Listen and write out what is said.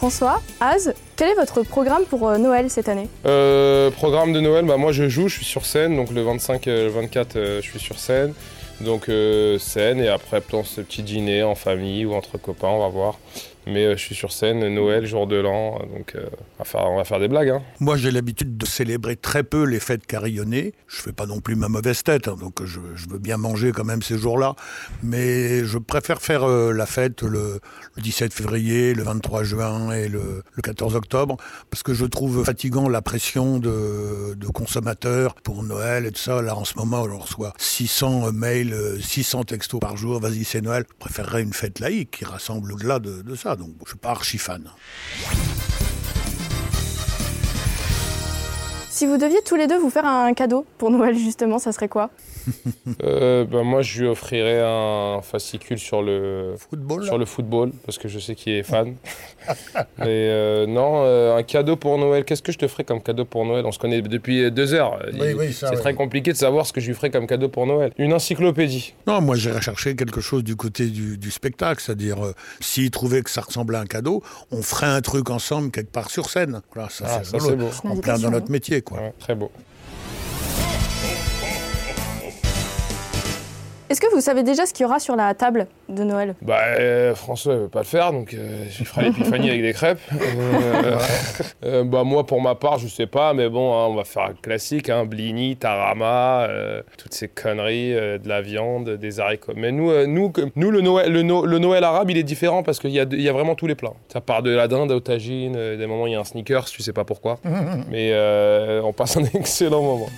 François, Az, quel est votre programme pour euh, Noël cette année? Euh, programme de Noël, bah moi je joue, je suis sur scène, donc le 25 et le 24 euh, je suis sur scène. Donc euh, scène et après plan ce petit dîner en famille ou entre copains, on va voir. Mais euh, je suis sur scène, Noël, jour de l'an, donc euh, on, va faire, on va faire des blagues. Hein. Moi, j'ai l'habitude de célébrer très peu les fêtes carillonnées. Je fais pas non plus ma mauvaise tête, hein, donc je, je veux bien manger quand même ces jours-là. Mais je préfère faire euh, la fête le, le 17 février, le 23 juin et le, le 14 octobre, parce que je trouve fatigant la pression de, de consommateurs pour Noël et tout ça. Là, en ce moment, on reçoit 600 mails, euh, 600 textos par jour. Vas-y, c'est Noël. Je préférerais une fête laïque qui rassemble au-delà de, de ça. Donc, je suis pas archi fan. Si vous deviez tous les deux vous faire un cadeau pour Noël justement, ça serait quoi? Euh, bah, moi je lui offrirais un fascicule sur le, Football, sur le football, parce que je sais qu'il est fan. Mais euh, non, euh, un cadeau pour Noël, qu'est-ce que je te ferais comme cadeau pour Noël? On se connaît depuis deux heures. Oui, Il- oui, ça, C'est oui. très compliqué de savoir ce que je lui ferais comme cadeau pour Noël. Une encyclopédie. Non, moi j'irais chercher quelque chose du côté du, du spectacle, c'est-à-dire euh, s'il trouvait que ça ressemblait à un cadeau, on ferait un truc ensemble quelque part sur scène. Voilà, ça Ah, c'est ça, rigolo. c'est beau. en plein dans notre métier, quoi. Ouais, très beau. Est-ce que vous savez déjà ce qu'il y aura sur la table de Noël? Bah, euh, François ne veut pas le faire, donc euh, je lui ferai l'épiphanie avec des crêpes. Euh, euh, bah, moi, pour ma part, je sais pas, mais bon, hein, on va faire un classique, hein, blini, tarama, euh, toutes ces conneries, euh, de la viande, des haricots. Mais nous, euh, nous, que- nous le, Noël, le, No- le Noël arabe, il est différent parce qu'il y a, y vraiment tous les plats. Ça part de la dinde au tagine, euh, des moments, il y a un sneakers, tu sais pas pourquoi. Mais euh, on passe un excellent moment.